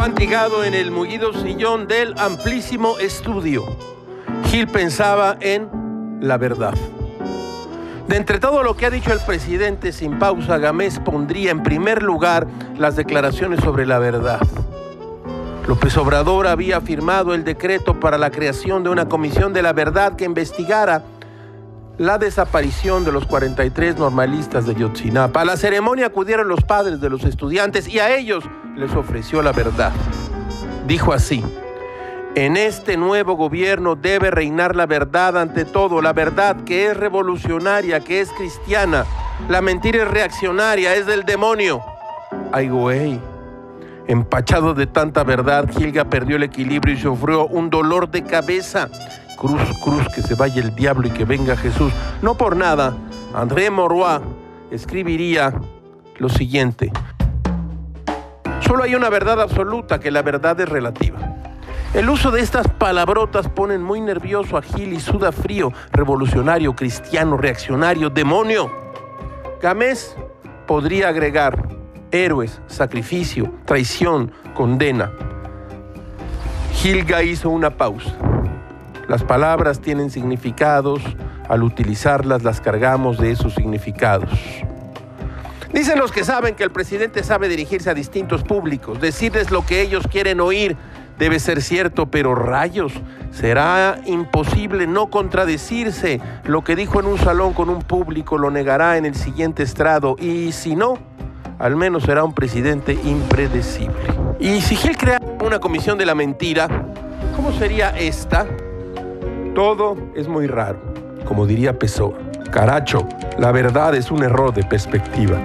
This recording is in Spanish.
Fatigado en el mullido sillón del amplísimo estudio, Gil pensaba en la verdad. De entre todo lo que ha dicho el presidente sin pausa, Gamés pondría en primer lugar las declaraciones sobre la verdad. López Obrador había firmado el decreto para la creación de una comisión de la verdad que investigara la desaparición de los 43 normalistas de Yotzinapa. A la ceremonia acudieron los padres de los estudiantes y a ellos les ofreció la verdad. Dijo así, en este nuevo gobierno debe reinar la verdad ante todo, la verdad que es revolucionaria, que es cristiana. La mentira es reaccionaria, es del demonio. Ay, güey. Empachado de tanta verdad, Gilga perdió el equilibrio y sufrió un dolor de cabeza. Cruz, cruz, que se vaya el diablo y que venga Jesús. No por nada, André Morois escribiría lo siguiente. Solo hay una verdad absoluta, que la verdad es relativa. El uso de estas palabrotas ponen muy nervioso a Gil y suda frío, revolucionario, cristiano, reaccionario, demonio. Gamés podría agregar héroes, sacrificio, traición, condena. Gilga hizo una pausa. Las palabras tienen significados, al utilizarlas las cargamos de esos significados. Dicen los que saben que el presidente sabe dirigirse a distintos públicos, decirles lo que ellos quieren oír debe ser cierto, pero rayos, será imposible no contradecirse. Lo que dijo en un salón con un público lo negará en el siguiente estrado y si no, al menos será un presidente impredecible. Y si Gil crea una comisión de la mentira, ¿cómo sería esta? Todo es muy raro, como diría Pessoa. Caracho, la verdad es un error de perspectiva.